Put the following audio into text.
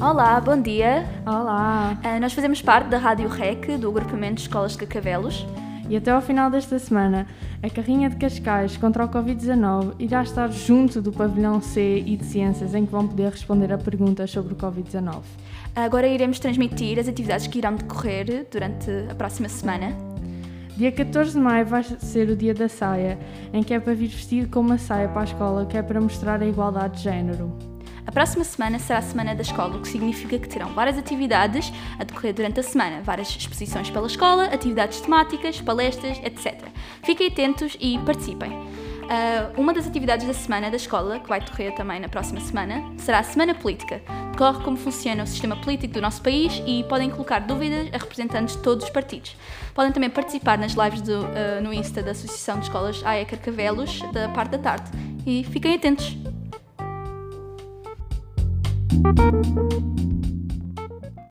Olá, bom dia. Olá! Ah, nós fazemos parte da Rádio REC, do agrupamento de escolas de Cacavelos. E até ao final desta semana, a carrinha de Cascais contra o Covid-19 irá estar junto do pavilhão C e de Ciências, em que vão poder responder a perguntas sobre o Covid-19. Agora iremos transmitir as atividades que irão decorrer durante a próxima semana. Dia 14 de maio vai ser o dia da saia, em que é para vir vestido com uma saia para a escola, que é para mostrar a igualdade de género. A próxima semana será a Semana da Escola, o que significa que terão várias atividades a decorrer durante a semana, várias exposições pela escola, atividades temáticas, palestras, etc. Fiquem atentos e participem. Ah, uma das atividades da semana da escola, que vai decorrer também na próxima semana, será a Semana Política. Decorre como funciona o sistema político do nosso país e podem colocar dúvidas a representantes de todos os partidos. Podem também participar nas lives do, ah, no Insta da Associação de Escolas AE Carcavelos, da parte da tarde. E fiquem atentos! Thank you.